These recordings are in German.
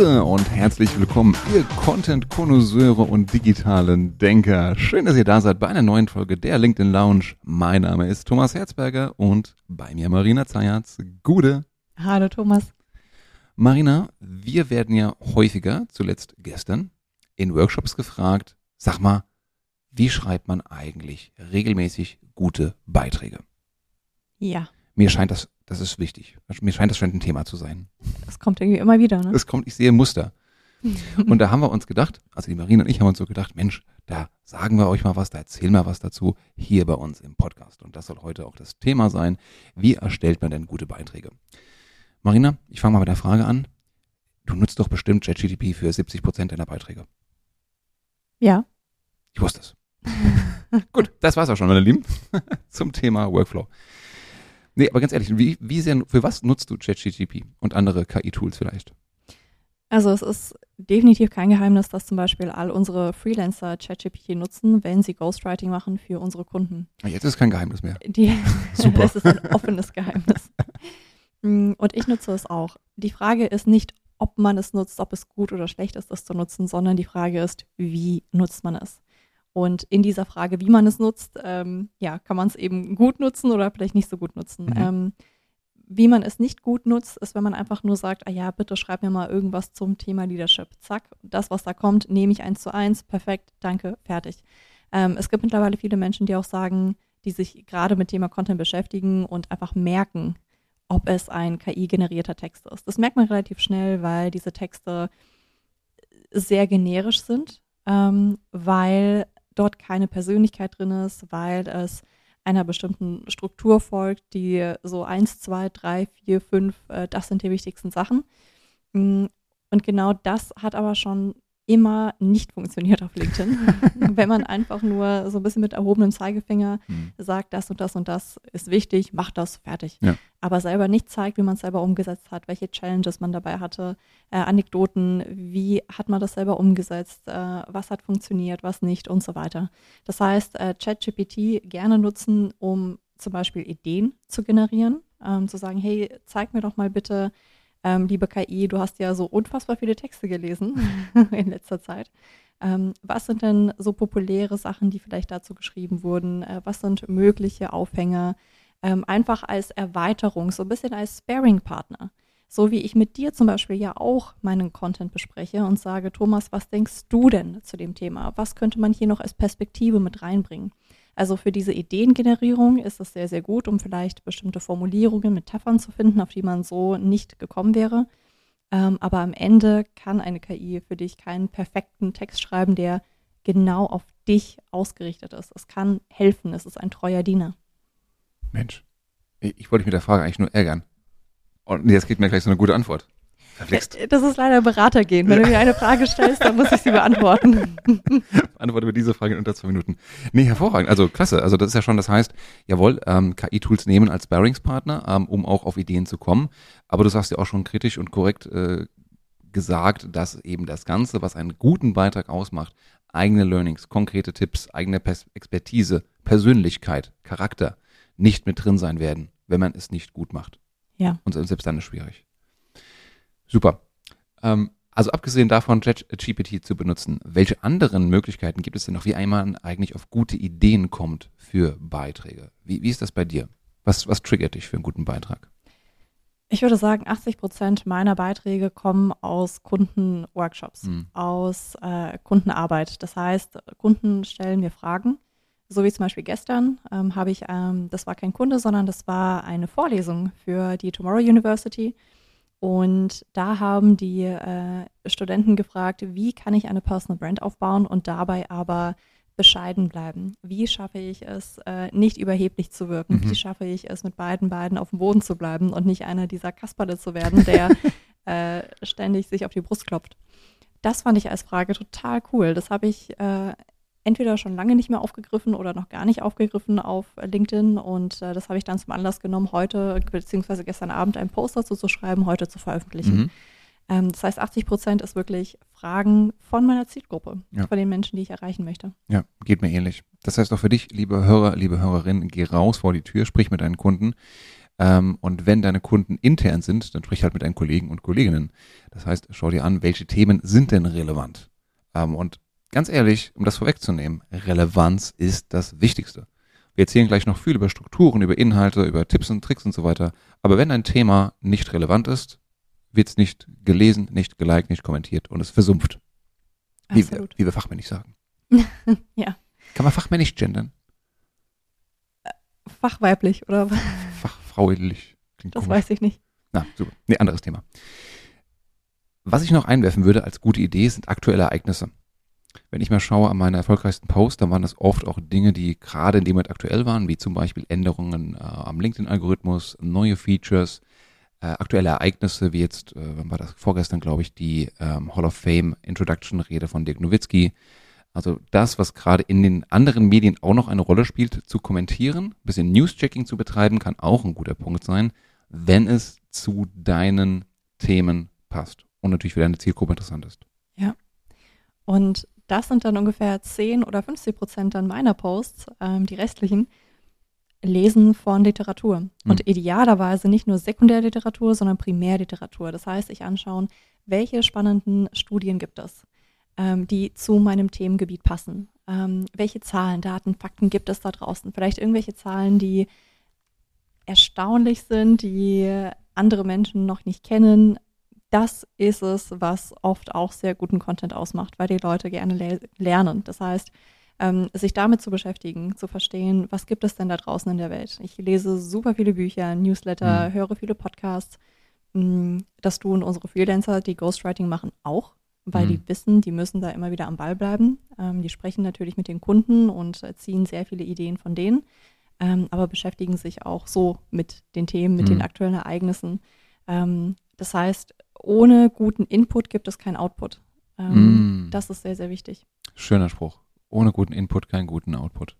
Gude und herzlich willkommen, ihr Content-Konnoisseure und digitalen Denker. Schön, dass ihr da seid bei einer neuen Folge der LinkedIn Lounge. Mein Name ist Thomas Herzberger und bei mir Marina Zayatz. Gude. Hallo Thomas. Marina, wir werden ja häufiger, zuletzt gestern, in Workshops gefragt, sag mal, wie schreibt man eigentlich regelmäßig gute Beiträge? Ja. Mir scheint das, das ist wichtig. Mir scheint das scheint ein Thema zu sein. Das kommt irgendwie immer wieder, ne? Es kommt, ich sehe Muster. und da haben wir uns gedacht, also die Marina und ich haben uns so gedacht, Mensch, da sagen wir euch mal was, da erzählen wir was dazu hier bei uns im Podcast. Und das soll heute auch das Thema sein. Wie erstellt man denn gute Beiträge? Marina, ich fange mal mit der Frage an. Du nutzt doch bestimmt ChatGTP für 70 Prozent deiner Beiträge. Ja. Ich wusste es. Gut, das war's auch schon, meine Lieben, zum Thema Workflow. Nee, aber ganz ehrlich, wie, wie sehr, für was nutzt du ChatGTP und andere KI-Tools vielleicht? Also es ist definitiv kein Geheimnis, dass zum Beispiel all unsere Freelancer ChatGPT nutzen, wenn sie Ghostwriting machen für unsere Kunden. Ah, jetzt ist kein Geheimnis mehr. Die, Super. es ist ein offenes Geheimnis. Mm, und ich nutze es auch. Die Frage ist nicht, ob man es nutzt, ob es gut oder schlecht ist, das zu nutzen, sondern die Frage ist, wie nutzt man es? Und in dieser Frage, wie man es nutzt, ähm, ja, kann man es eben gut nutzen oder vielleicht nicht so gut nutzen. Mhm. Ähm, wie man es nicht gut nutzt, ist, wenn man einfach nur sagt, ah ja, bitte schreib mir mal irgendwas zum Thema Leadership. Zack, das, was da kommt, nehme ich eins zu eins, perfekt, danke, fertig. Ähm, es gibt mittlerweile viele Menschen, die auch sagen, die sich gerade mit Thema Content beschäftigen und einfach merken, ob es ein KI-generierter Text ist. Das merkt man relativ schnell, weil diese Texte sehr generisch sind, ähm, weil dort keine Persönlichkeit drin ist, weil es einer bestimmten Struktur folgt, die so eins, zwei, drei, vier, fünf, äh, das sind die wichtigsten Sachen. Mm, und genau das hat aber schon immer nicht funktioniert auf LinkedIn. Wenn man einfach nur so ein bisschen mit erhobenem Zeigefinger mhm. sagt, das und das und das ist wichtig, macht das, fertig. Ja. Aber selber nicht zeigt, wie man es selber umgesetzt hat, welche Challenges man dabei hatte, äh, Anekdoten, wie hat man das selber umgesetzt, äh, was hat funktioniert, was nicht und so weiter. Das heißt, äh, ChatGPT gerne nutzen, um zum Beispiel Ideen zu generieren, ähm, zu sagen, hey, zeig mir doch mal bitte, ähm, liebe KI, du hast ja so unfassbar viele Texte gelesen in letzter Zeit. Ähm, was sind denn so populäre Sachen, die vielleicht dazu geschrieben wurden? Äh, was sind mögliche Aufhänger? Ähm, einfach als Erweiterung, so ein bisschen als Sparing-Partner. So wie ich mit dir zum Beispiel ja auch meinen Content bespreche und sage, Thomas, was denkst du denn zu dem Thema? Was könnte man hier noch als Perspektive mit reinbringen? Also für diese Ideengenerierung ist es sehr, sehr gut, um vielleicht bestimmte Formulierungen, Metaphern zu finden, auf die man so nicht gekommen wäre. Ähm, aber am Ende kann eine KI für dich keinen perfekten Text schreiben, der genau auf dich ausgerichtet ist. Es kann helfen, es ist ein treuer Diener. Mensch, ich wollte mich mit der Frage eigentlich nur ärgern. Und jetzt kriegt mir gleich so eine gute Antwort. Verflixt. Äh, das ist leider Beratergehen. Wenn du mir eine Frage stellst, dann muss ich sie beantworten. Antworte mir diese Frage in unter zwei Minuten. Nee, hervorragend. Also klasse. Also das ist ja schon, das heißt, jawohl, ähm, KI-Tools nehmen als Bearingspartner, ähm, um auch auf Ideen zu kommen. Aber du sagst ja auch schon kritisch und korrekt äh, gesagt, dass eben das Ganze, was einen guten Beitrag ausmacht, eigene Learnings, konkrete Tipps, eigene Pers Expertise, Persönlichkeit, Charakter nicht mit drin sein werden, wenn man es nicht gut macht. Ja. Und selbst dann ist schwierig. Super. Ähm, also abgesehen davon, ChatGPT zu benutzen, welche anderen Möglichkeiten gibt es denn noch, wie einmal eigentlich auf gute Ideen kommt für Beiträge? Wie, wie ist das bei dir? Was, was triggert dich für einen guten Beitrag? Ich würde sagen, 80 Prozent meiner Beiträge kommen aus Kundenworkshops, hm. aus äh, Kundenarbeit. Das heißt, Kunden stellen mir Fragen. So wie zum Beispiel gestern ähm, habe ich, ähm, das war kein Kunde, sondern das war eine Vorlesung für die Tomorrow University. Und da haben die äh, Studenten gefragt, wie kann ich eine Personal Brand aufbauen und dabei aber bescheiden bleiben? Wie schaffe ich es, äh, nicht überheblich zu wirken? Mhm. Wie schaffe ich es, mit beiden Beinen auf dem Boden zu bleiben und nicht einer dieser Kasperle zu werden, der äh, ständig sich auf die Brust klopft? Das fand ich als Frage total cool. Das habe ich äh, entweder schon lange nicht mehr aufgegriffen oder noch gar nicht aufgegriffen auf LinkedIn. Und äh, das habe ich dann zum Anlass genommen, heute beziehungsweise gestern Abend einen Post dazu zu schreiben, heute zu veröffentlichen. Mhm. Ähm, das heißt, 80 Prozent ist wirklich Fragen von meiner Zielgruppe, ja. von den Menschen, die ich erreichen möchte. Ja, geht mir ähnlich. Das heißt auch für dich, liebe Hörer, liebe Hörerin, geh raus vor die Tür, sprich mit deinen Kunden. Ähm, und wenn deine Kunden intern sind, dann sprich halt mit deinen Kollegen und Kolleginnen. Das heißt, schau dir an, welche Themen sind denn relevant. Ähm, und ganz ehrlich, um das vorwegzunehmen, Relevanz ist das Wichtigste. Wir erzählen gleich noch viel über Strukturen, über Inhalte, über Tipps und Tricks und so weiter. Aber wenn ein Thema nicht relevant ist, wird es nicht gelesen, nicht geliked, nicht kommentiert und es versumpft. Wie wir, wie wir fachmännisch sagen. ja. Kann man fachmännisch gendern? Fachweiblich oder Fachfraulich. Klingt das komisch. weiß ich nicht. Na, super. Nee, anderes Thema. Was ich noch einwerfen würde als gute Idee sind aktuelle Ereignisse. Wenn ich mal schaue an meine erfolgreichsten Posts, dann waren das oft auch Dinge, die gerade in dem Moment aktuell waren, wie zum Beispiel Änderungen äh, am LinkedIn-Algorithmus, neue Features, äh, aktuelle Ereignisse, wie jetzt, äh, wann war das vorgestern, glaube ich, die ähm, Hall of Fame Introduction-Rede von Dirk Nowitzki. Also das, was gerade in den anderen Medien auch noch eine Rolle spielt, zu kommentieren, bisschen News-Checking zu betreiben, kann auch ein guter Punkt sein, wenn es zu deinen Themen passt und natürlich für deine Zielgruppe interessant ist. Ja. Und das sind dann ungefähr 10 oder 50 Prozent dann meiner Posts, ähm, die restlichen, Lesen von Literatur. Mhm. Und idealerweise nicht nur Sekundärliteratur, sondern Primärliteratur. Das heißt, ich anschauen, welche spannenden Studien gibt es, ähm, die zu meinem Themengebiet passen. Ähm, welche Zahlen, Daten, Fakten gibt es da draußen? Vielleicht irgendwelche Zahlen, die erstaunlich sind, die andere Menschen noch nicht kennen. Das ist es, was oft auch sehr guten Content ausmacht, weil die Leute gerne le lernen. Das heißt, ähm, sich damit zu beschäftigen, zu verstehen, was gibt es denn da draußen in der Welt. Ich lese super viele Bücher, Newsletter, mhm. höre viele Podcasts. Mm, das tun unsere Freelancer, die Ghostwriting machen, auch, weil mhm. die wissen, die müssen da immer wieder am Ball bleiben. Ähm, die sprechen natürlich mit den Kunden und ziehen sehr viele Ideen von denen, ähm, aber beschäftigen sich auch so mit den Themen, mit mhm. den aktuellen Ereignissen. Ähm, das heißt, ohne guten Input gibt es keinen Output. Ähm, mm. Das ist sehr, sehr wichtig. Schöner Spruch ohne guten Input keinen guten Output.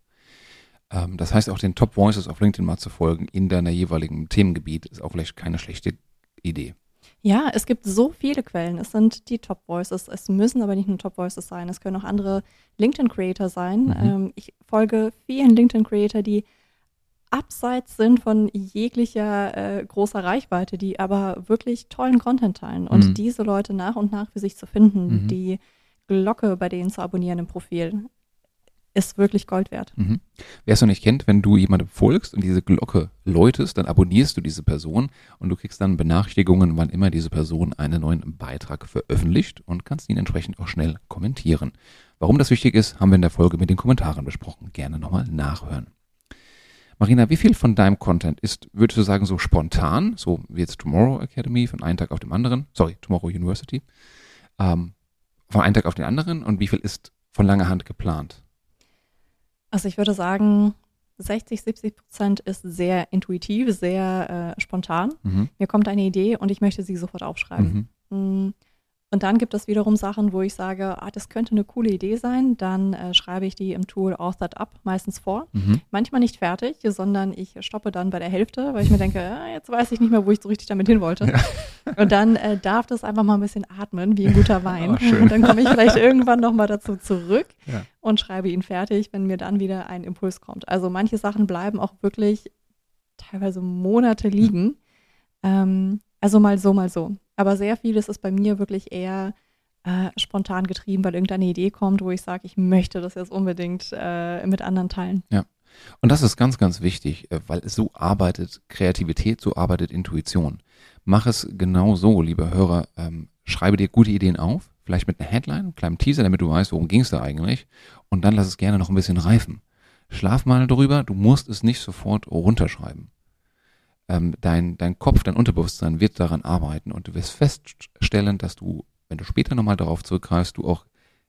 Ähm, das heißt, auch den Top Voices auf LinkedIn mal zu folgen in deiner jeweiligen Themengebiet ist auch vielleicht keine schlechte Idee. Ja, es gibt so viele Quellen. Es sind die Top Voices. Es müssen aber nicht nur Top Voices sein. Es können auch andere LinkedIn Creator sein. Mhm. Ähm, ich folge vielen LinkedIn Creator, die abseits sind von jeglicher äh, großer Reichweite, die aber wirklich tollen Content teilen. Und mhm. diese Leute nach und nach für sich zu finden, mhm. die Glocke bei denen zu abonnieren im Profil, ist wirklich Gold wert. Mhm. Wer es noch nicht kennt, wenn du jemandem folgst und diese Glocke läutest, dann abonnierst du diese Person und du kriegst dann Benachrichtigungen, wann immer diese Person einen neuen Beitrag veröffentlicht und kannst ihn entsprechend auch schnell kommentieren. Warum das wichtig ist, haben wir in der Folge mit den Kommentaren besprochen. Gerne nochmal nachhören. Marina, wie viel von deinem Content ist, würdest du sagen, so spontan, so wie jetzt Tomorrow Academy von einem Tag auf dem anderen, sorry, Tomorrow University, ähm, von einem Tag auf den anderen und wie viel ist von langer Hand geplant? Also ich würde sagen, 60, 70 Prozent ist sehr intuitiv, sehr äh, spontan. Mhm. Mir kommt eine Idee und ich möchte sie sofort aufschreiben. Mhm. Und dann gibt es wiederum Sachen, wo ich sage, ah, das könnte eine coole Idee sein. Dann äh, schreibe ich die im Tool Authored Up meistens vor. Mhm. Manchmal nicht fertig, sondern ich stoppe dann bei der Hälfte, weil ich mir denke, ja, jetzt weiß ich nicht mehr, wo ich so richtig damit hin wollte. Ja. Und dann äh, darf das einfach mal ein bisschen atmen, wie ein guter Wein. Oh, und dann komme ich vielleicht irgendwann nochmal dazu zurück ja. und schreibe ihn fertig, wenn mir dann wieder ein Impuls kommt. Also manche Sachen bleiben auch wirklich teilweise Monate liegen. Ähm, also mal so, mal so. Aber sehr vieles ist bei mir wirklich eher äh, spontan getrieben, weil irgendeine Idee kommt, wo ich sage, ich möchte das jetzt unbedingt äh, mit anderen teilen. Ja. Und das ist ganz, ganz wichtig, äh, weil so arbeitet Kreativität, so arbeitet Intuition. Mach es genau so, lieber Hörer. Ähm, schreibe dir gute Ideen auf, vielleicht mit einer Headline, einem kleinen Teaser, damit du weißt, worum ging es da eigentlich. Und dann lass es gerne noch ein bisschen reifen. Schlaf mal drüber, du musst es nicht sofort runterschreiben ähm, dein, dein Kopf, dein Unterbewusstsein wird daran arbeiten und du wirst feststellen, dass du, wenn du später nochmal darauf zurückgreifst, du auch,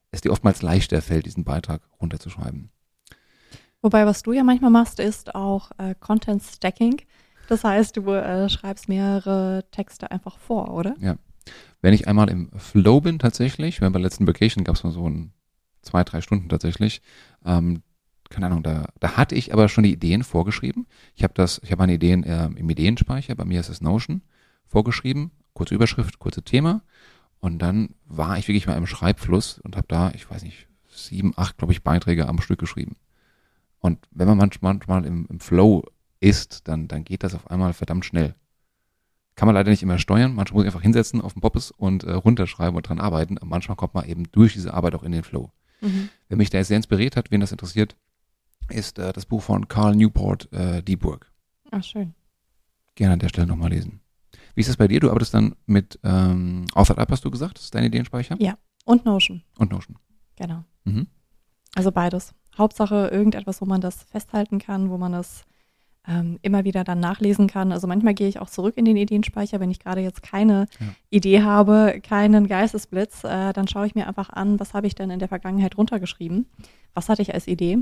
es dir oftmals leichter fällt, diesen Beitrag runterzuschreiben. Wobei, was du ja manchmal machst, ist auch äh, Content Stacking. Das heißt, du äh, schreibst mehrere Texte einfach vor, oder? Ja. Wenn ich einmal im Flow bin tatsächlich, bei der letzten Vacation gab es mal so ein zwei, drei Stunden tatsächlich, ähm, keine Ahnung, da, da hatte ich aber schon die Ideen vorgeschrieben. Ich habe das, ich habe meine Ideen äh, im Ideenspeicher, bei mir ist es Notion, vorgeschrieben, kurze Überschrift, kurze Thema. Und dann war ich wirklich mal im Schreibfluss und habe da, ich weiß nicht, sieben, acht, glaube ich, Beiträge am Stück geschrieben. Und wenn man manchmal, manchmal im, im Flow ist, dann, dann geht das auf einmal verdammt schnell. Kann man leider nicht immer steuern. Manchmal muss ich einfach hinsetzen auf den Poppes und äh, runterschreiben und dran arbeiten. Aber manchmal kommt man eben durch diese Arbeit auch in den Flow. Mhm. Wer mich da jetzt sehr inspiriert hat, wen das interessiert, ist äh, das Buch von Carl Newport, äh, Die Burg. Ach, schön. Gerne an der Stelle nochmal lesen. Wie ist das bei dir? Du arbeitest dann mit ähm, Author hast du gesagt? Das ist dein Ideenspeicher? Ja. Und Notion. Und Notion. Genau. Mhm. Also beides. Hauptsache irgendetwas, wo man das festhalten kann, wo man das ähm, immer wieder dann nachlesen kann. Also manchmal gehe ich auch zurück in den Ideenspeicher, wenn ich gerade jetzt keine ja. Idee habe, keinen Geistesblitz, äh, dann schaue ich mir einfach an, was habe ich denn in der Vergangenheit runtergeschrieben, was hatte ich als Idee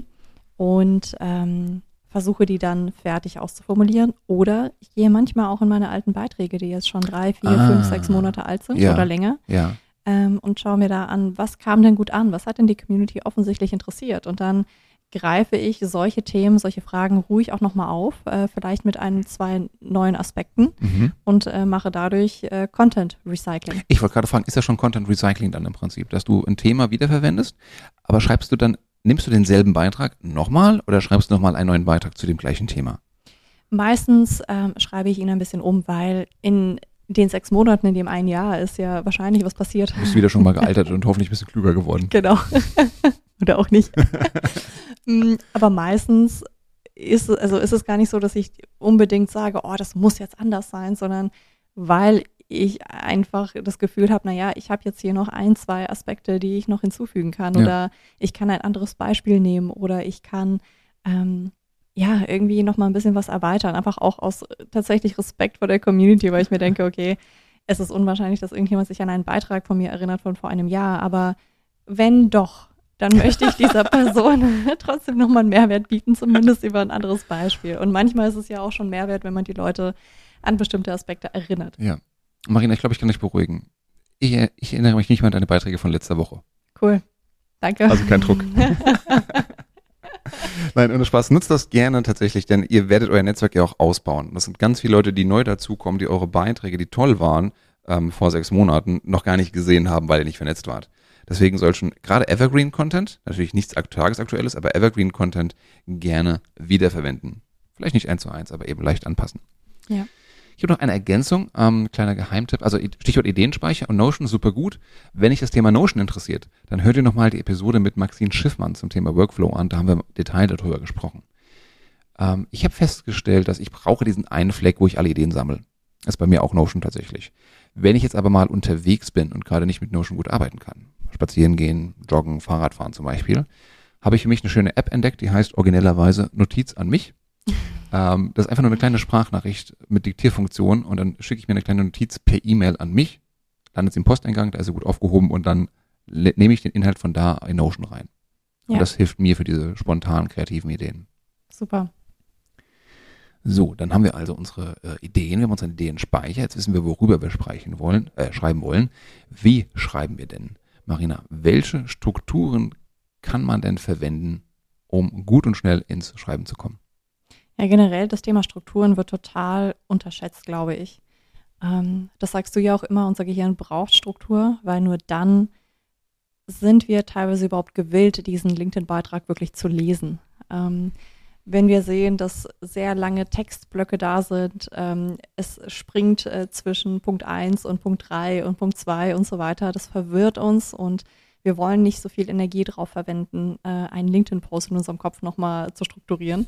und ähm, versuche die dann fertig auszuformulieren. Oder ich gehe manchmal auch in meine alten Beiträge, die jetzt schon drei, vier, ah, fünf, sechs Monate alt sind ja, oder länger. Ja. Ähm, und schaue mir da an, was kam denn gut an, was hat denn die Community offensichtlich interessiert. Und dann greife ich solche Themen, solche Fragen ruhig auch nochmal auf, äh, vielleicht mit ein, zwei neuen Aspekten mhm. und äh, mache dadurch äh, Content Recycling. Ich wollte gerade fragen, ist das schon Content Recycling dann im Prinzip, dass du ein Thema wiederverwendest, aber schreibst du dann, nimmst du denselben Beitrag nochmal oder schreibst du nochmal einen neuen Beitrag zu dem gleichen Thema? Meistens ähm, schreibe ich ihn ein bisschen um, weil in den sechs Monaten, in dem ein Jahr ist ja wahrscheinlich was passiert. Du bist wieder schon mal gealtert und hoffentlich ein bisschen klüger geworden. Genau. Oder auch nicht. Mm, aber meistens ist, also ist es gar nicht so, dass ich unbedingt sage, oh, das muss jetzt anders sein, sondern weil ich einfach das Gefühl habe, naja, ich habe jetzt hier noch ein, zwei Aspekte, die ich noch hinzufügen kann. Ja. Oder ich kann ein anderes Beispiel nehmen oder ich kann ähm, ja irgendwie noch mal ein bisschen was erweitern. Einfach auch aus tatsächlich Respekt vor der Community, weil ich mir denke, okay, es ist unwahrscheinlich, dass irgendjemand sich an einen Beitrag von mir erinnert von vor einem Jahr, aber wenn doch, dann möchte ich dieser Person trotzdem nochmal einen Mehrwert bieten, zumindest über ein anderes Beispiel. Und manchmal ist es ja auch schon Mehrwert, wenn man die Leute an bestimmte Aspekte erinnert. Ja. Marina, ich glaube, ich kann dich beruhigen. Ich, ich, erinnere mich nicht mehr an deine Beiträge von letzter Woche. Cool. Danke. Also kein Druck. Nein, ohne Spaß. Nutzt das gerne tatsächlich, denn ihr werdet euer Netzwerk ja auch ausbauen. Das sind ganz viele Leute, die neu dazukommen, die eure Beiträge, die toll waren, ähm, vor sechs Monaten, noch gar nicht gesehen haben, weil ihr nicht vernetzt wart. Deswegen soll schon gerade Evergreen-Content, natürlich nichts tagesaktuelles, aber Evergreen-Content gerne wiederverwenden. Vielleicht nicht eins zu eins, aber eben leicht anpassen. Ja. Ich habe noch eine Ergänzung, ähm, kleiner Geheimtipp, also Stichwort Ideenspeicher und Notion, super gut. Wenn dich das Thema Notion interessiert, dann hört ihr nochmal die Episode mit Maxine Schiffmann zum Thema Workflow an, da haben wir im Detail darüber gesprochen. Ähm, ich habe festgestellt, dass ich brauche diesen einen Fleck, wo ich alle Ideen sammle. Das ist bei mir auch Notion tatsächlich. Wenn ich jetzt aber mal unterwegs bin und gerade nicht mit Notion gut arbeiten kann, spazieren gehen, joggen, Fahrradfahren zum Beispiel, habe ich für mich eine schöne App entdeckt, die heißt originellerweise Notiz an mich. Ähm, das ist einfach nur eine kleine Sprachnachricht mit Diktierfunktion und dann schicke ich mir eine kleine Notiz per E-Mail an mich, landet sie im Posteingang, da ist sie gut aufgehoben und dann nehme ich den Inhalt von da in Notion rein. Ja. Und das hilft mir für diese spontanen, kreativen Ideen. Super. So, dann haben wir also unsere äh, Ideen, wir haben unsere Ideenspeicher. Jetzt wissen wir, worüber wir sprechen wollen, äh, schreiben wollen. Wie schreiben wir denn? Marina, welche Strukturen kann man denn verwenden, um gut und schnell ins Schreiben zu kommen? Ja, generell das Thema Strukturen wird total unterschätzt, glaube ich. Ähm, das sagst du ja auch immer, unser Gehirn braucht Struktur, weil nur dann sind wir teilweise überhaupt gewillt, diesen LinkedIn-Beitrag wirklich zu lesen. Ähm, wenn wir sehen, dass sehr lange Textblöcke da sind, ähm, es springt äh, zwischen Punkt 1 und Punkt 3 und Punkt 2 und so weiter, das verwirrt uns und wir wollen nicht so viel Energie darauf verwenden, äh, einen LinkedIn-Post in unserem Kopf nochmal zu strukturieren,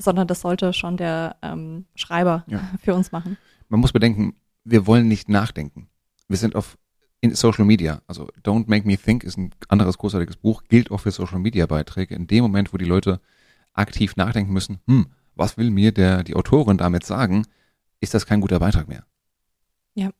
sondern das sollte schon der ähm, Schreiber ja. für uns machen. Man muss bedenken, wir wollen nicht nachdenken. Wir sind auf in Social Media, also Don't Make Me Think ist ein anderes großartiges Buch, gilt auch für Social Media Beiträge. In dem Moment, wo die Leute aktiv nachdenken müssen, hm, was will mir der, die Autorin damit sagen, ist das kein guter Beitrag mehr. Ja.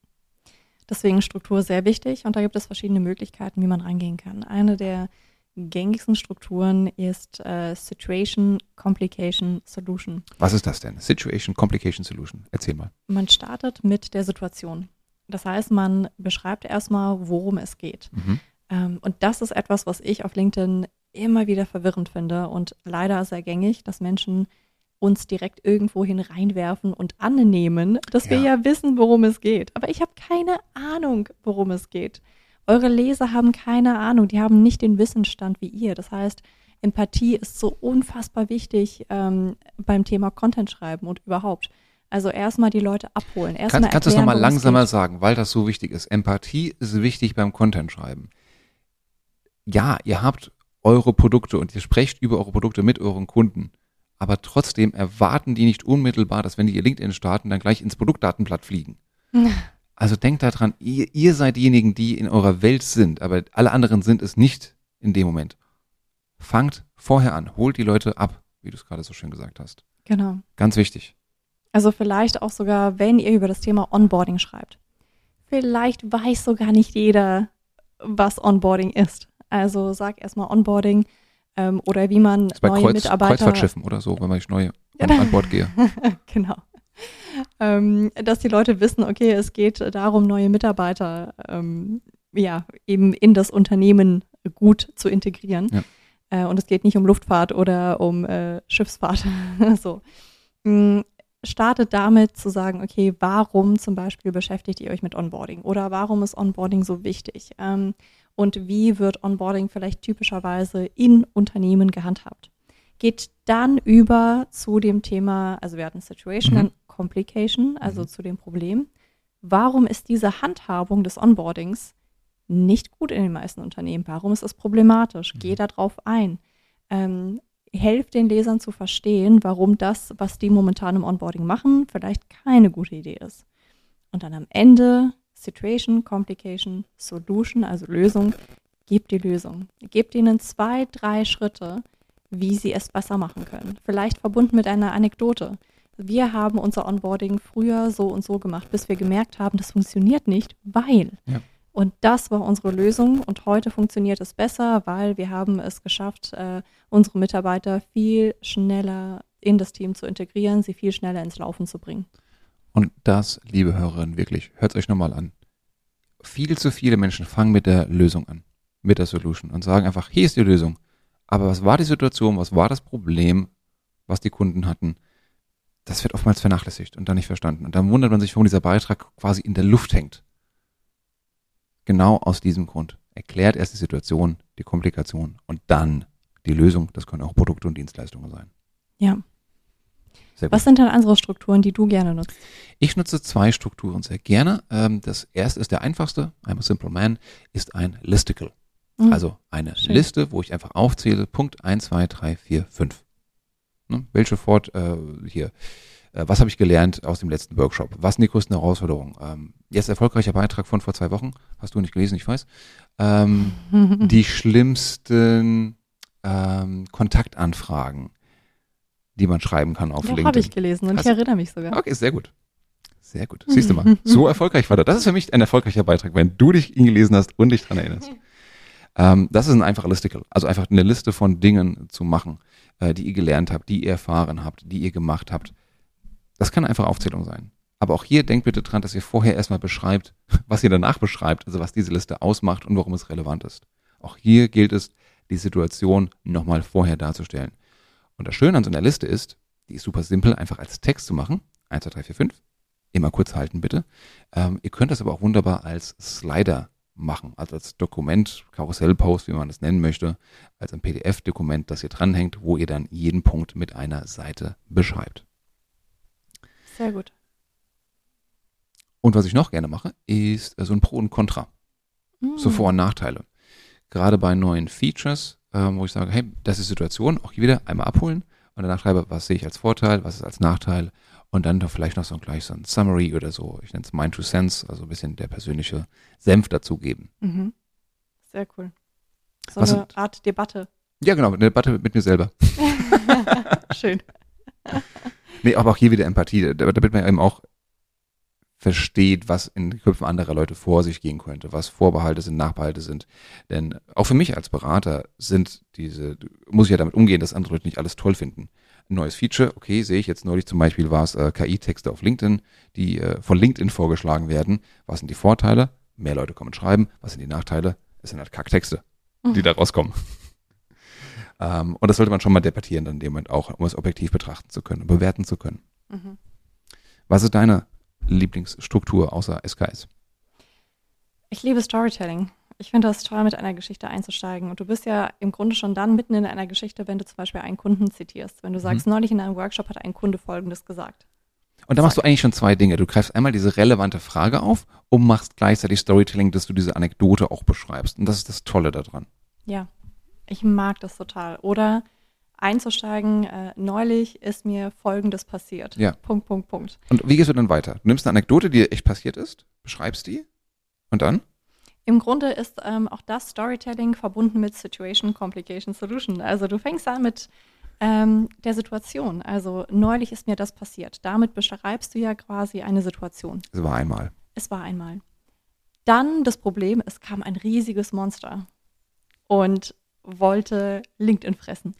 Deswegen Struktur sehr wichtig und da gibt es verschiedene Möglichkeiten, wie man rangehen kann. Eine der gängigsten Strukturen ist äh, Situation, Complication, Solution. Was ist das denn? Situation, Complication, Solution. Erzähl mal. Man startet mit der Situation. Das heißt, man beschreibt erstmal, worum es geht. Mhm. Ähm, und das ist etwas, was ich auf LinkedIn immer wieder verwirrend finde und leider sehr gängig, dass Menschen uns direkt irgendwohin reinwerfen und annehmen, dass wir ja wissen, worum es geht. Aber ich habe keine Ahnung, worum es geht. Eure Leser haben keine Ahnung, die haben nicht den Wissensstand wie ihr. Das heißt, Empathie ist so unfassbar wichtig ähm, beim Thema Content schreiben und überhaupt. Also erstmal die Leute abholen. Erst Kann, mal kannst du es nochmal langsamer sagen, weil das so wichtig ist. Empathie ist wichtig beim Content schreiben. Ja, ihr habt eure Produkte und ihr sprecht über eure Produkte mit euren Kunden. Aber trotzdem erwarten die nicht unmittelbar, dass wenn die ihr LinkedIn starten, dann gleich ins Produktdatenblatt fliegen. Also denkt daran, ihr, ihr seid diejenigen, die in eurer Welt sind, aber alle anderen sind es nicht in dem Moment. Fangt vorher an, holt die Leute ab, wie du es gerade so schön gesagt hast. Genau. Ganz wichtig. Also vielleicht auch sogar, wenn ihr über das Thema Onboarding schreibt. Vielleicht weiß sogar nicht jeder, was Onboarding ist. Also sag erstmal Onboarding ähm, oder wie man Das ist bei neue Kreuz, Mitarbeiter. Kreuzfahrtschiffen oder so, wenn ich neu an, an Bord gehe. genau. Ähm, dass die Leute wissen, okay, es geht darum, neue Mitarbeiter ähm, ja, eben in das Unternehmen gut zu integrieren. Ja. Äh, und es geht nicht um Luftfahrt oder um äh, Schiffsfahrt. so. Mm, Startet damit zu sagen, okay, warum zum Beispiel beschäftigt ihr euch mit Onboarding oder warum ist Onboarding so wichtig? Ähm, und wie wird Onboarding vielleicht typischerweise in Unternehmen gehandhabt? Geht dann über zu dem Thema, also wir hatten Situation Mhm. Complication, also Mhm. zu dem Problem. Warum ist diese Handhabung des Onboardings nicht gut in den meisten Unternehmen? Warum ist es problematisch? Geh Mhm. darauf ein. Ähm, helft den Lesern zu verstehen, warum das, was die momentan im Onboarding machen, vielleicht keine gute Idee ist. Und dann am Ende Situation, Complication, Solution, also Lösung, gebt die Lösung. Gebt ihnen zwei, drei Schritte, wie sie es besser machen können. Vielleicht verbunden mit einer Anekdote. Wir haben unser Onboarding früher so und so gemacht, bis wir gemerkt haben, das funktioniert nicht, weil. Ja. Und das war unsere Lösung und heute funktioniert es besser, weil wir haben es geschafft, äh, unsere Mitarbeiter viel schneller in das Team zu integrieren, sie viel schneller ins Laufen zu bringen. Und das, liebe Hörerinnen, wirklich, hört euch nochmal an. Viel zu viele Menschen fangen mit der Lösung an, mit der Solution und sagen einfach, hier ist die Lösung. Aber was war die Situation, was war das Problem, was die Kunden hatten? Das wird oftmals vernachlässigt und dann nicht verstanden. Und dann wundert man sich, warum dieser Beitrag quasi in der Luft hängt. Genau aus diesem Grund. Erklärt erst die Situation, die Komplikation und dann die Lösung. Das können auch Produkte und Dienstleistungen sein. Ja. Was sind dann andere Strukturen, die du gerne nutzt? Ich nutze zwei Strukturen sehr gerne. Ähm, das erste ist der einfachste, I'm a Simple Man, ist ein Listicle. Mhm. Also eine Schön. Liste, wo ich einfach aufzähle, Punkt 1, 2, 3, 4, 5. Ne? Welche fort, äh, hier, äh, was habe ich gelernt aus dem letzten Workshop? Was sind die größten Herausforderungen? Ähm, jetzt erfolgreicher Beitrag von vor zwei Wochen, hast du nicht gelesen, ich weiß. Ähm, die schlimmsten ähm, Kontaktanfragen, die man schreiben kann auf Doch, LinkedIn. habe ich gelesen und Hast ich erinnere mich sogar. Okay, sehr gut. Sehr gut. Siehst du mal, so erfolgreich war das. Das ist für mich ein erfolgreicher Beitrag, wenn du dich ihn gelesen hast und dich dran erinnerst. Ähm, das ist ein einfacher Listicle. Also einfach eine Liste von Dingen zu machen, äh, die ihr gelernt habt, die ihr erfahren habt, die ihr gemacht habt. Das kann einfach Aufzählung sein. Aber auch hier denkt bitte dran, dass ihr vorher erstmal beschreibt, was ihr danach beschreibt, also was diese Liste ausmacht und warum es relevant ist. Auch hier gilt es, die Situation nochmal vorher darzustellen. Und das Schöne an so einer Liste ist, die ist super simpel, einfach als Text zu machen. 1, 2, 3, 4, 5. Immer kurz halten, bitte. Ähm, ihr könnt das aber auch wunderbar als Slider machen, also als Dokument, Karussellpost, wie man das nennen möchte, als ein PDF-Dokument, das ihr dranhängt, wo ihr dann jeden Punkt mit einer Seite beschreibt. Sehr gut. Und was ich noch gerne mache, ist äh, so ein Pro und Contra. so Mhm. Vor- und Nachteile. Gerade bei neuen Features, ähm, wo ich sage, hey, das ist die Situation, auch hier wieder einmal abholen und danach schreibe, was sehe ich als Vorteil, was ist als Nachteil und dann doch vielleicht noch so ein, gleich so ein Summary oder so, ich nenne es Mind to Sense, also ein bisschen der persönliche Senf dazugeben. Mhm. Sehr cool. So Was eine sind- Art Debatte. Ja, genau, eine Debatte mit mir selber. Schön. Nee, aber auch hier wieder Empathie, da- damit man eben auch versteht, was in den Köpfen anderer Leute vor sich gehen könnte, was Vorbehalte sind, Nachbehalte sind. Denn auch für mich als Berater sind diese, muss ich ja damit umgehen, dass andere Leute nicht alles toll finden. Neues Feature, okay, sehe ich jetzt neulich zum Beispiel war es äh, KI-Texte auf LinkedIn, die äh, von LinkedIn vorgeschlagen werden. Was sind die Vorteile? Mehr Leute kommen schreiben. Was sind die Nachteile? Es sind halt Kacktexte, die da rauskommen. ähm, und das sollte man schon mal debattieren dann in dem Moment auch, um es objektiv betrachten zu können und bewerten zu können. Mhm. Was ist deine Lieblingsstruktur außer SKS? Ich liebe Storytelling. Ich finde das toll, mit einer Geschichte einzusteigen. Und du bist ja im Grunde schon dann mitten in einer Geschichte, wenn du zum Beispiel einen Kunden zitierst. Wenn du sagst, Mhm. neulich in einem Workshop hat ein Kunde Folgendes gesagt. Und da machst du eigentlich schon zwei Dinge. Du greifst einmal diese relevante Frage auf und machst gleichzeitig Storytelling, dass du diese Anekdote auch beschreibst. Und das ist das Tolle daran. Ja, ich mag das total. Oder einzusteigen, äh, neulich ist mir Folgendes passiert. Ja. Punkt, Punkt, Punkt. Und wie gehst du dann weiter? Du nimmst eine Anekdote, die dir echt passiert ist, beschreibst die und dann? Im Grunde ist ähm, auch das Storytelling verbunden mit Situation, Complication, Solution. Also du fängst an mit ähm, der Situation. Also neulich ist mir das passiert. Damit beschreibst du ja quasi eine Situation. Es war einmal. Es war einmal. Dann das Problem, es kam ein riesiges Monster und wollte LinkedIn fressen.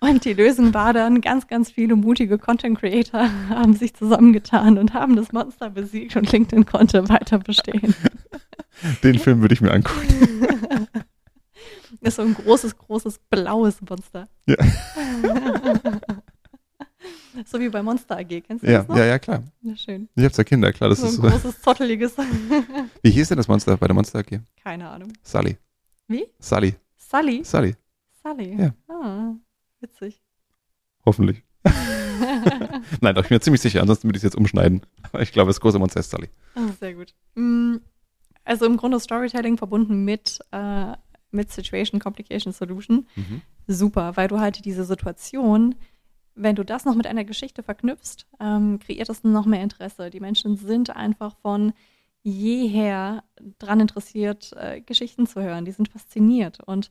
Und die Lösung war dann, ganz, ganz viele mutige Content Creator haben sich zusammengetan und haben das Monster besiegt und LinkedIn konnte weiter bestehen. Den Film würde ich mir angucken. ist so ein großes, großes blaues Monster. Ja. so wie bei Monster AG, kennst du Ja, das noch? ja, ja, klar. Na schön. Ich hab's ja Kinder, klar. Das so ein ist so. großes, zotteliges. Wie hieß denn das Monster bei der Monster AG? Keine Ahnung. Sully. Wie? Sully. Sully? Sully. Sully. Ja. Ah, witzig. Hoffentlich. Nein, doch, ich bin mir ziemlich sicher. Ansonsten würde ich es jetzt umschneiden. Aber ich glaube, das große Monster ist Sully. Ah, sehr gut. Mm, Also im Grunde Storytelling verbunden mit, äh, mit Situation, Complication, Solution. Mhm. Super, weil du halt diese Situation, wenn du das noch mit einer Geschichte verknüpfst, ähm, kreiert das noch mehr Interesse. Die Menschen sind einfach von jeher dran interessiert, äh, Geschichten zu hören. Die sind fasziniert. Und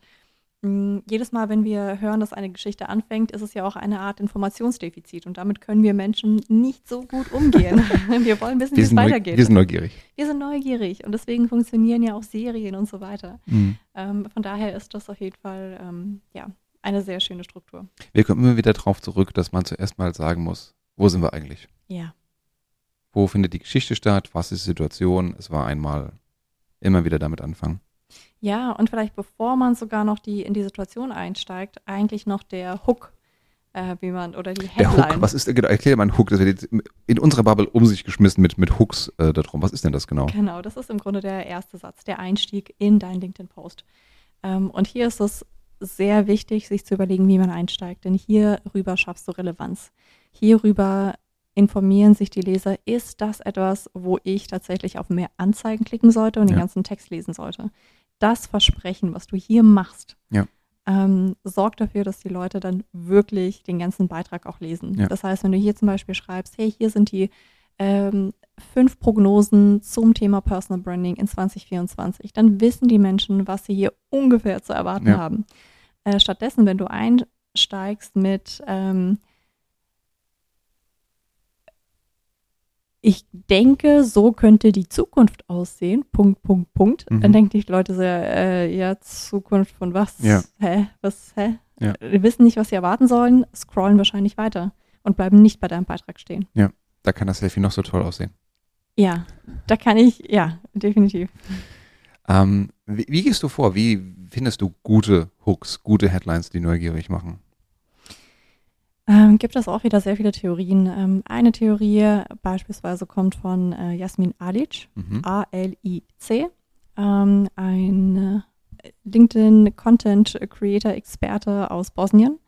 mh, jedes Mal, wenn wir hören, dass eine Geschichte anfängt, ist es ja auch eine Art Informationsdefizit. Und damit können wir Menschen nicht so gut umgehen. wir wollen wissen, wie es weitergeht. wir sind neugierig. wir sind neugierig. Und deswegen funktionieren ja auch Serien und so weiter. Mhm. Ähm, von daher ist das auf jeden Fall ähm, ja, eine sehr schöne Struktur. Wir kommen immer wieder darauf zurück, dass man zuerst mal sagen muss, wo sind wir eigentlich? Ja. Wo findet die Geschichte statt? Was ist die Situation? Es war einmal immer wieder damit anfangen. Ja, und vielleicht bevor man sogar noch die in die Situation einsteigt, eigentlich noch der Hook, äh, wie man, oder die Der Headline. Hook, was ist, genau, erklär mal einen Hook, das wird jetzt in unserer Bubble um sich geschmissen mit, mit Hooks äh, darum. Was ist denn das genau? Genau, das ist im Grunde der erste Satz, der Einstieg in deinen LinkedIn-Post. Ähm, und hier ist es sehr wichtig, sich zu überlegen, wie man einsteigt, denn hierüber schaffst du Relevanz. Hierüber informieren sich die Leser, ist das etwas, wo ich tatsächlich auf mehr Anzeigen klicken sollte und den Ja. ganzen Text lesen sollte. Das Versprechen, was du hier machst, Ja. ähm, sorgt dafür, dass die Leute dann wirklich den ganzen Beitrag auch lesen. Ja. Das heißt, wenn du hier zum Beispiel schreibst, hey, hier sind die ähm, fünf Prognosen zum Thema Personal Branding in 2024, dann wissen die Menschen, was sie hier ungefähr zu erwarten haben. Äh, stattdessen, wenn du einsteigst mit ähm, ich denke, so könnte die Zukunft aussehen. Punkt, Punkt, Punkt. Mhm. Dann denken die Leute so, äh, ja, Zukunft von was? Ja. Hä? Was, hä? Ja. Wissen nicht, was sie erwarten sollen, scrollen wahrscheinlich weiter und bleiben nicht bei deinem Beitrag stehen. Da kann das Selfie noch so toll aussehen. Ja, da kann ich, ja, definitiv. Ähm, wie, wie gehst du vor? Wie findest du gute Hooks, gute Headlines, die neugierig machen? Ähm, gibt es auch wieder sehr viele Theorien. Ähm, eine Theorie beispielsweise kommt von äh, Jasmin Alic, Mhm. A-L-I-C, ähm, ein äh, LinkedIn Content Creator Experte aus Bosnien.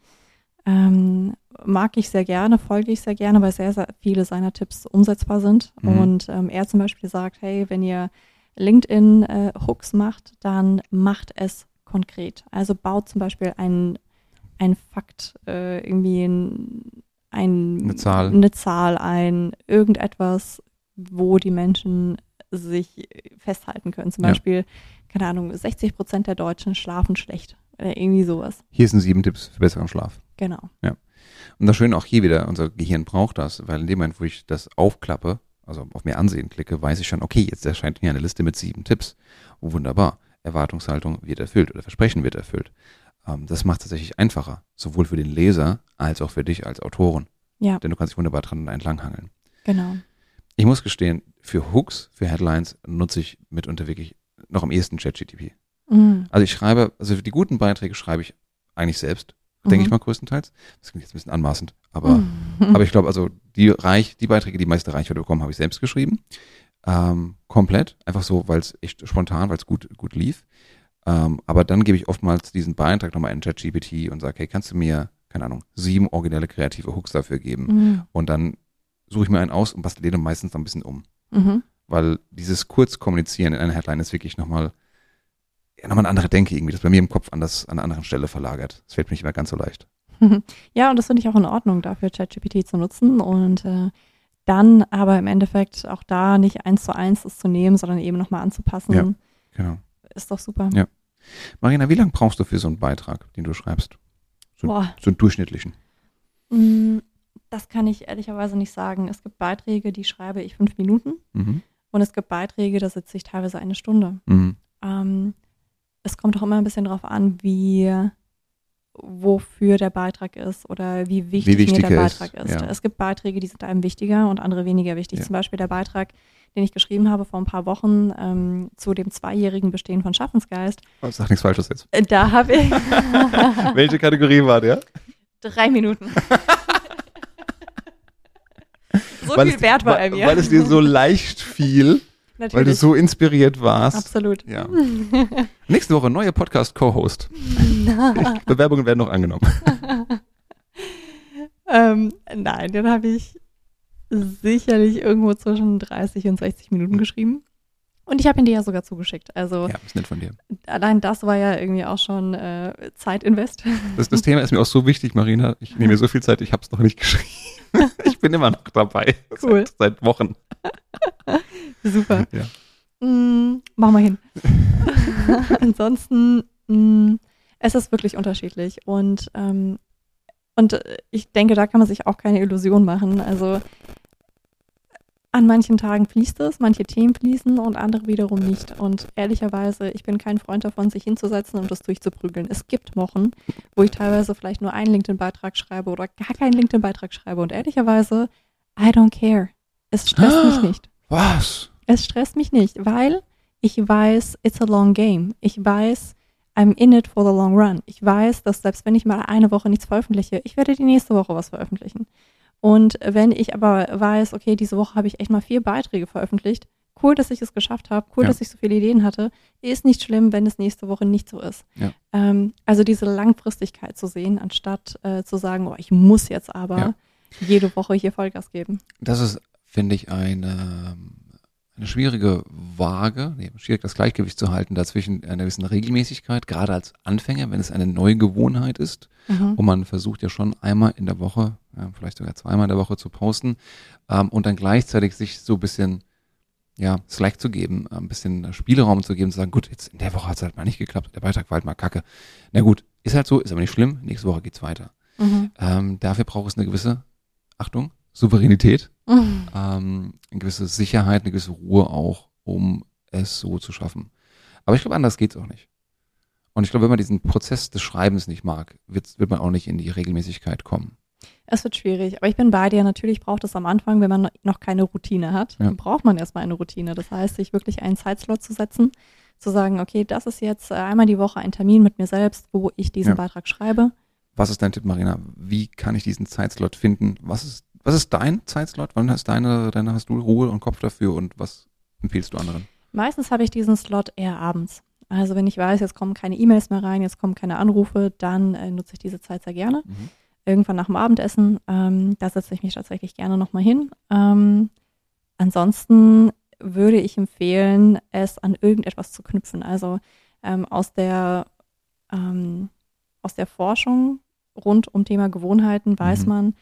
Ähm, mag ich sehr gerne, folge ich sehr gerne, weil sehr, sehr viele seiner Tipps umsetzbar sind. Mhm. Und ähm, er zum Beispiel sagt, hey, wenn ihr LinkedIn äh, Hooks macht, dann macht es konkret. Also baut zum Beispiel einen ein Fakt, äh, irgendwie ein, ein, Eine Zahl. eine Zahl ein, irgendetwas, wo die Menschen sich festhalten können. Zum Ja. Beispiel, keine Ahnung, 60 Prozent der Deutschen schlafen schlecht. Oder irgendwie sowas. Hier sind sieben Tipps für besseren Schlaf. Genau. Und das Schöne auch hier wieder, unser Gehirn braucht das, weil in dem Moment, wo ich das aufklappe, also auf mir ansehen klicke, weiß ich schon, okay, jetzt erscheint mir eine Liste mit sieben Tipps. Oh, wunderbar. Erwartungshaltung wird erfüllt oder Versprechen wird erfüllt. Ähm, das macht es tatsächlich einfacher, sowohl für den Leser als auch für dich als Autorin. Ja. Denn du kannst dich wunderbar dran entlanghangeln. Genau. Ich muss gestehen, für Hooks, für Headlines nutze ich mitunter wirklich noch am ehesten ChatGTP. Mhm. Also ich schreibe, also die guten Beiträge schreibe ich eigentlich selbst, denke ich mal größtenteils. Das klingt jetzt ein bisschen anmaßend, aber Mhm. aber ich glaube, also die reich, die Beiträge, die meiste Reichweite bekommen, habe ich selbst geschrieben. ähm, komplett, einfach so, weil es echt spontan, weil es gut, gut lief. Ähm, aber dann gebe ich oftmals diesen Beitrag nochmal in ChatGPT und sage, hey, kannst du mir, keine Ahnung, sieben originelle kreative Hooks dafür geben? Mhm. Und dann suche ich mir einen aus und bastel den meistens noch ein bisschen um. Mhm. Weil dieses kurz kommunizieren in einer Headline ist wirklich nochmal ja, nochmal eine andere Denke irgendwie, das bei mir im Kopf anders, an einer anderen Stelle verlagert. Das fällt mir nicht mehr ganz so leicht. Ja, und das finde ich auch in Ordnung, dafür ChatGPT zu nutzen und äh, dann aber im Endeffekt auch da nicht eins zu eins das zu nehmen, sondern eben nochmal anzupassen, Ja. Genau. ist doch super. Ja. Marina, wie lange brauchst du für so einen Beitrag, den du schreibst? So, Boah, so einen durchschnittlichen. mm, das kann ich ehrlicherweise nicht sagen. Es gibt Beiträge, die schreibe ich fünf Minuten Mhm. und es gibt Beiträge, da sitze ich teilweise eine Stunde. Mhm. Ähm, es kommt auch immer ein bisschen darauf an, wie wofür der Beitrag ist oder wie wichtig, wichtig mir der er ist, Beitrag ist. ja. Es gibt Beiträge, die sind einem wichtiger und andere weniger wichtig. Ja. Zum Beispiel der Beitrag, den ich geschrieben habe vor ein paar Wochen ähm, zu dem zweijährigen Bestehen von Schaffensgeist. Oh, sag nichts Falsches jetzt. Äh, Da habe ich Welche Kategorie war der? drei Minuten. so Weil viel es- Wert war er mir. Weil es dir so leicht fiel, weil du Natürlich. so inspiriert warst. Absolut. Ja. Nächste Woche neuer Podcast-Co-Host. Bewerbungen werden noch angenommen. ähm, nein, den habe ich sicherlich irgendwo zwischen 30 und 60 Minuten geschrieben. Und ich habe ihn dir ja sogar zugeschickt. Also Ja, ist nett von dir. allein das war ja irgendwie auch schon äh, Zeitinvest. Das, das Thema ist mir auch so wichtig, Marina. Ich nehme mir so viel Zeit, ich habe es noch nicht geschrieben. Ich bin immer noch dabei. Cool. Seit, seit Wochen. Super. Ja. Mm, machen wir hin. Ansonsten, mm, es ist wirklich unterschiedlich. Und, ähm, und äh, ich denke, da kann man sich auch keine Illusion machen. Also an manchen Tagen fließt es, manche Themen fließen und andere wiederum nicht. Und ehrlicherweise, ich bin kein Freund davon, sich hinzusetzen und das durchzuprügeln. Es gibt Wochen, wo ich teilweise vielleicht nur einen LinkedIn-Beitrag schreibe oder gar keinen LinkedIn-Beitrag schreibe. Und ehrlicherweise, I don't care. Es stresst mich nicht. Was? Es stresst mich nicht, weil ich weiß, it's a long game. Ich weiß, I'm in it for the long run. Ich weiß, dass selbst wenn ich mal eine Woche nichts veröffentliche, ich werde die nächste Woche was veröffentlichen. Und wenn ich aber weiß, okay, diese Woche habe ich echt mal vier Beiträge veröffentlicht, cool, dass ich es geschafft habe, cool, Ja. dass ich so viele Ideen hatte, ist nicht schlimm, wenn es nächste Woche nicht so ist. Ja. Ähm, also diese Langfristigkeit zu sehen, anstatt äh, zu sagen, oh, ich muss jetzt aber Ja. jede Woche hier Vollgas geben. Das ist, finde ich, eine, eine schwierige Waage, nee, schwierig das Gleichgewicht zu halten dazwischen einer gewissen Regelmäßigkeit, gerade als Anfänger, wenn es eine neue Gewohnheit ist. Mhm. Und man versucht ja schon einmal in der Woche, ja, vielleicht sogar zweimal in der Woche zu posten ähm, und dann gleichzeitig sich so ein bisschen ja, Slack zu geben, ein bisschen Spielraum zu geben, zu sagen, gut, jetzt in der Woche hat es halt mal nicht geklappt, der Beitrag war halt mal kacke. Na gut, ist halt so, ist aber nicht schlimm, nächste Woche geht's weiter. Mhm. Ähm, dafür braucht es eine gewisse, Achtung, Souveränität, Mhm. ähm, eine gewisse Sicherheit, eine gewisse Ruhe auch, um es so zu schaffen. Aber ich glaube, anders geht's auch nicht. Und ich glaube, wenn man diesen Prozess des Schreibens nicht mag, wird, wird man auch nicht in die Regelmäßigkeit kommen. Es wird schwierig, aber ich bin bei dir. Natürlich braucht es am Anfang, wenn man noch keine Routine hat, Ja. braucht man erstmal eine Routine. Das heißt, sich wirklich einen Zeitslot zu setzen, zu sagen, okay, das ist jetzt äh, einmal die Woche ein Termin mit mir selbst, wo ich diesen Ja. Beitrag schreibe. Was ist dein Tipp, Marina? Wie kann ich diesen Zeitslot finden? Was ist, was ist dein Zeitslot? Wann hast deine, deine hast du Ruhe und Kopf dafür und was empfiehlst du anderen? Meistens habe ich diesen Slot eher abends. Also wenn ich weiß, jetzt kommen keine E-Mails mehr rein, jetzt kommen keine Anrufe, dann äh, nutze ich diese Zeit sehr gerne. Mhm. irgendwann nach dem Abendessen. Ähm, da setze ich mich tatsächlich gerne nochmal hin. Ähm, ansonsten würde ich empfehlen, es an irgendetwas zu knüpfen. Also ähm, aus der ähm, aus der Forschung rund um Thema Gewohnheiten weiß Mhm. man,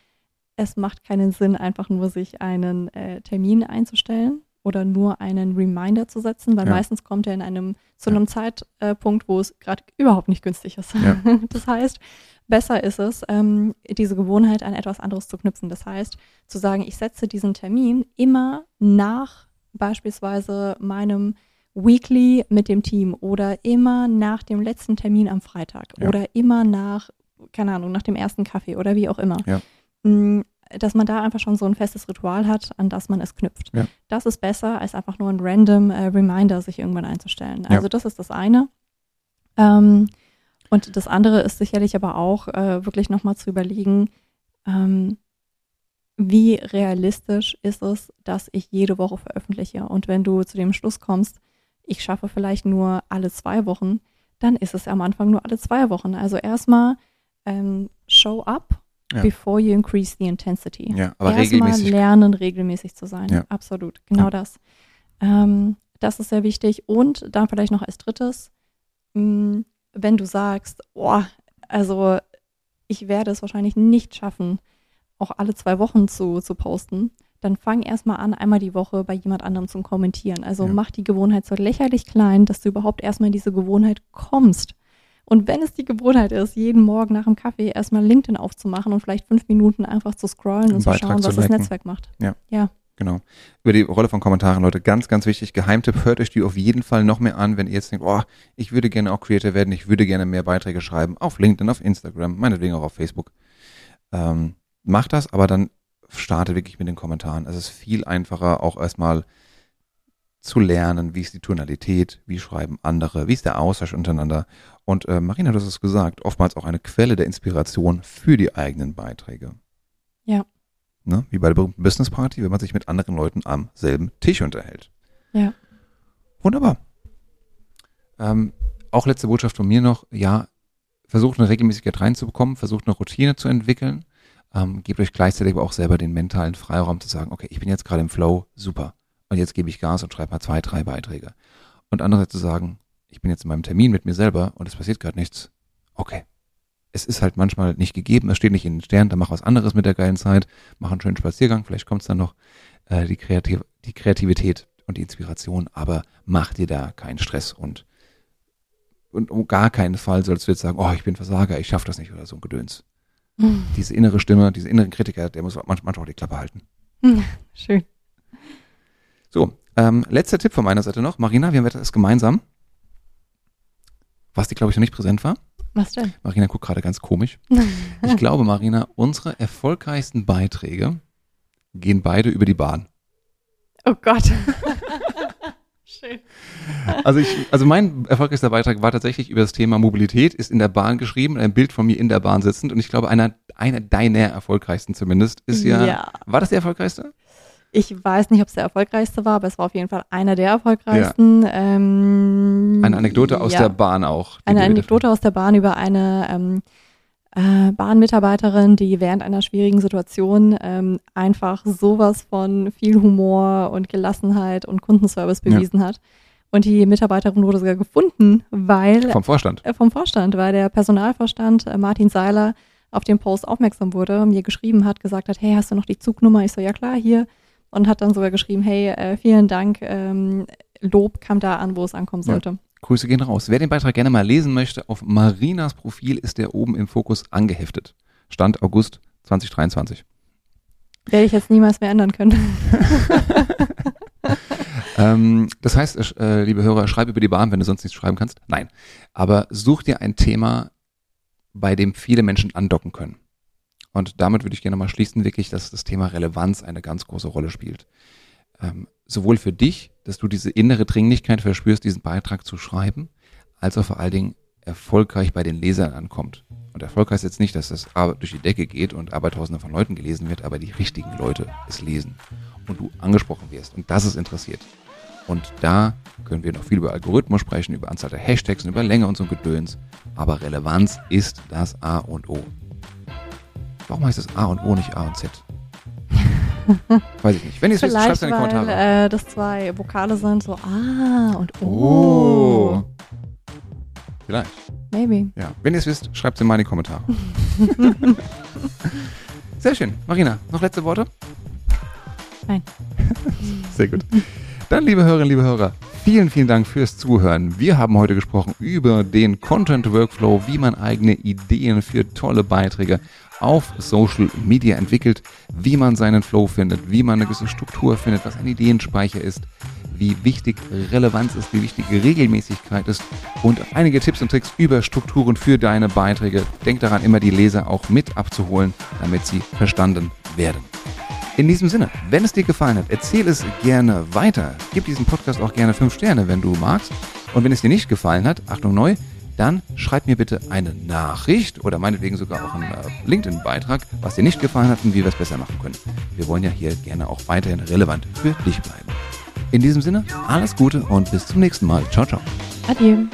es macht keinen Sinn, einfach nur sich einen äh, Termin einzustellen oder nur einen Reminder zu setzen, weil Ja. meistens kommt er in einem zu Ja. einem Zeitpunkt, wo es gerade überhaupt nicht günstig ist. Ja. Das heißt, besser ist es, ähm, diese Gewohnheit an etwas anderes zu knüpfen. Das heißt, zu sagen, ich setze diesen Termin immer nach beispielsweise meinem Weekly mit dem Team oder immer nach dem letzten Termin am Freitag Ja. oder immer nach, keine Ahnung, nach dem ersten Kaffee oder wie auch immer. Ja. Mm, Dass man da einfach schon so ein festes Ritual hat, an das man es knüpft. Ja. Das ist besser, als einfach nur ein random äh, Reminder sich irgendwann einzustellen. Ja. Also das ist das eine. Ähm, und das andere ist sicherlich aber auch äh, wirklich nochmal zu überlegen, ähm, wie realistisch ist es, dass ich jede Woche veröffentliche? Und wenn du zu dem Schluss kommst, ich schaffe vielleicht nur alle zwei Wochen, dann ist es am Anfang nur alle zwei Wochen. Also erstmal ähm, show up Ja. before you increase the intensity. Ja, aber erstmal regelmäßig. lernen, regelmäßig zu sein. Ja. Absolut, genau Ja. das. Ähm, das ist sehr wichtig. Und dann vielleicht noch als drittes, mh, wenn du sagst, oh, also ich werde es wahrscheinlich nicht schaffen, auch alle zwei Wochen zu, zu posten, dann fang erstmal an, einmal die Woche bei jemand anderem zu kommentieren. Also Ja. mach die Gewohnheit so lächerlich klein, dass du überhaupt erstmal in diese Gewohnheit kommst. Und wenn es die Gewohnheit ist, jeden Morgen nach dem Kaffee erstmal LinkedIn aufzumachen und vielleicht fünf Minuten einfach zu scrollen und zu schauen, zu was das liken. Netzwerk macht. Genau. Über die Rolle von Kommentaren, Leute, ganz, ganz wichtig. Geheimtipp, hört euch die auf jeden Fall noch mehr an, wenn ihr jetzt denkt, oh, ich würde gerne auch Creator werden, ich würde gerne mehr Beiträge schreiben, auf LinkedIn, auf Instagram, meinetwegen auch auf Facebook. Ähm, macht das, aber dann startet wirklich mit den Kommentaren. Es ist viel einfacher, auch erstmal zu lernen, wie ist die Tonalität, wie schreiben andere, wie ist der Austausch untereinander. Und äh, Marina, du hast es gesagt, oftmals auch eine Quelle der Inspiration für die eigenen Beiträge. Ja. Ne? Wie bei der berühmten Business Party, wenn man sich mit anderen Leuten am selben Tisch unterhält. Ja. Wunderbar. Ähm, auch letzte Botschaft von mir noch, ja, versucht eine Regelmäßigkeit reinzubekommen, versucht eine Routine zu entwickeln, ähm, gebt euch gleichzeitig aber auch selber den mentalen Freiraum zu sagen, okay, ich bin jetzt gerade im Flow, super. Und jetzt gebe ich Gas und schreibe mal zwei, drei Beiträge. Und andererseits zu sagen, ich bin jetzt in meinem Termin mit mir selber und es passiert gerade nichts. Okay. Es ist halt manchmal nicht gegeben, es steht nicht in den Sternen, dann mach was anderes mit der geilen Zeit, mach einen schönen Spaziergang, vielleicht kommt es dann noch, äh, die, Kreativ die Kreativität und die Inspiration, aber mach dir da keinen Stress und und um gar keinen Fall sollst du jetzt sagen, oh, ich bin Versager, ich schaffe das nicht oder so ein Gedöns. Diese innere Stimme, diese inneren Kritiker, der muss manch- manchmal auch die Klappe halten. Schön. So, ähm, letzter Tipp von meiner Seite noch. Marina, wir haben etwas gemeinsam, was dir, glaube ich, noch nicht präsent war. Was denn? Marina guckt gerade ganz komisch. Ich glaube, Marina, unsere erfolgreichsten Beiträge gehen beide über die Bahn. Oh Gott. Schön. Also ich, also mein erfolgreichster Beitrag war tatsächlich über das Thema Mobilität, ist in der Bahn geschrieben, ein Bild von mir in der Bahn sitzend und ich glaube, einer, einer deiner erfolgreichsten zumindest ist ja, Ja. war das der erfolgreichste? Ich weiß nicht, ob es der erfolgreichste war, aber es war auf jeden Fall einer der erfolgreichsten. Ähm, Eine Anekdote aus ja. der Bahn auch. Eine Anekdote aus der Bahn über eine ähm, äh, Bahnmitarbeiterin, die während einer schwierigen Situation ähm, einfach sowas von viel Humor und Gelassenheit und Kundenservice Ja. bewiesen hat. Und die Mitarbeiterin wurde sogar gefunden, weil Vom Vorstand. äh, vom Vorstand, weil der Personalvorstand äh, Martin Seiler auf den Post aufmerksam wurde, mir geschrieben hat, gesagt hat, hey, hast du noch die Zugnummer? Ich so, ja klar, hier. Und hat dann sogar geschrieben, hey, äh, vielen Dank, ähm, Lob kam da an, wo es ankommen Ja. sollte. Grüße gehen raus. Wer den Beitrag gerne mal lesen möchte, auf Marinas Profil ist der oben im Fokus angeheftet. Stand August 2023. Werde ich jetzt niemals mehr ändern können. Ähm, das heißt, äh, liebe Hörer, schreib über die Bahn, wenn du sonst nichts schreiben kannst. Nein. Aber such dir ein Thema, bei dem viele Menschen andocken können. Und damit würde ich gerne mal schließen, wirklich, dass das Thema Relevanz eine ganz große Rolle spielt. Ähm, sowohl für dich, dass du diese innere Dringlichkeit verspürst, diesen Beitrag zu schreiben, als auch vor allen Dingen erfolgreich bei den Lesern ankommt. Und Erfolg heißt jetzt nicht, dass das durch die Decke geht und aber tausende von Leuten gelesen wird, aber die richtigen Leute es lesen und du angesprochen wirst und das es interessiert. Und da können wir noch viel über Algorithmus sprechen, über Anzahl der Hashtags und über Länge und so ein Gedöns. Aber Relevanz ist das A und O. Warum heißt es A und O nicht A und Z? Weiß ich nicht. Wenn ihr es wisst, schreibt es in die Kommentare. weil äh, das zwei Vokale sind, so ah und oh. oh. Vielleicht. Maybe. Ja. Wenn ihr es wisst, schreibt es in die Kommentare. Sehr schön. Marina, noch letzte Worte? Nein. Sehr gut. Dann, liebe Hörerinnen, liebe Hörer, vielen, vielen Dank fürs Zuhören. Wir haben heute gesprochen über den Content Workflow, wie man eigene Ideen für tolle Beiträge auf Social Media entwickelt, wie man seinen Flow findet, wie man eine gewisse Struktur findet, was ein Ideenspeicher ist, wie wichtig Relevanz ist, wie wichtig Regelmäßigkeit ist und einige Tipps und Tricks über Strukturen für deine Beiträge. Denk daran, immer die Leser auch mit abzuholen, damit sie verstanden werden. In diesem Sinne, wenn es dir gefallen hat, erzähl es gerne weiter. Gib diesem Podcast auch gerne 5 Sterne, wenn du magst. Und wenn es dir nicht gefallen hat, Achtung neu, dann schreib mir bitte eine Nachricht oder meinetwegen sogar auch einen äh, LinkedIn-Beitrag, was dir nicht gefallen hat und wie wir es besser machen können. Wir wollen ja hier gerne auch weiterhin relevant für dich bleiben. In diesem Sinne, alles Gute und bis zum nächsten Mal. Ciao, ciao. Adieu.